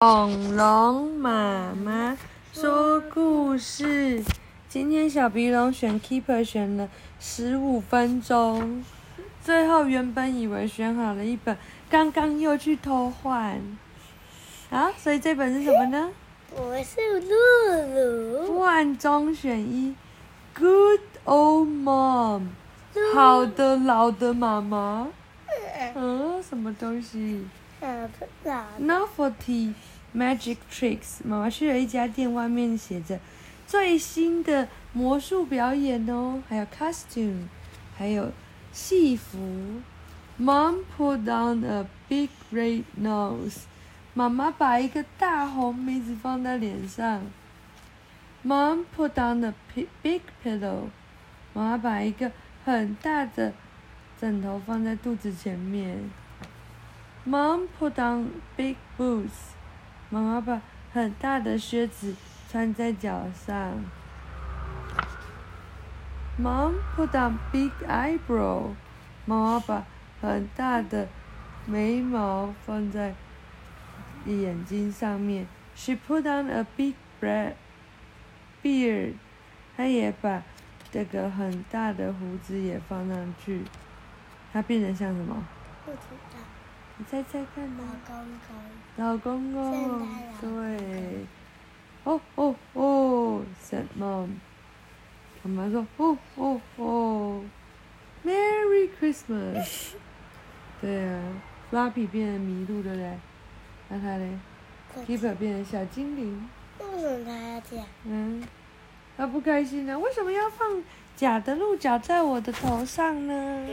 恐龙妈妈说故事。今天小鼻龙选 Keeper 选了十五分钟，最后原本以为选好了一本，刚刚又去偷换。啊，所以这本是什么呢？我是露露。万中选一，Good old mom，好的老的妈妈。嗯，什么东西？Novelty magic tricks。妈妈去了一家店，外面写着最新的魔术表演哦，还有 costume，还有戏服。Mom put down a big red nose。妈妈把一个大红鼻子放在脸上。Mom put down a big pillow。妈妈把一个很大的枕头放在肚子前面。Mom put down big boots。妈妈把很大的靴子穿在脚上。Mom put on big eyebrow。妈妈把很大的眉毛放在眼睛上面。She put on a big beard。她也把这个很大的胡子也放上去。它变得像什么？不知道。你猜猜看呢？老公公。老公公。对。哦哦哦，said mom。妈妈说：哦哦哦，Merry Christmas。对啊，Fluffy 变成麋鹿，对不对？那他嘞？Keeper 变成小精灵。为什么他要这样？嗯。他不开心呢？为什么要放假的鹿角在我的头上呢？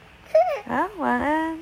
啊，晚安。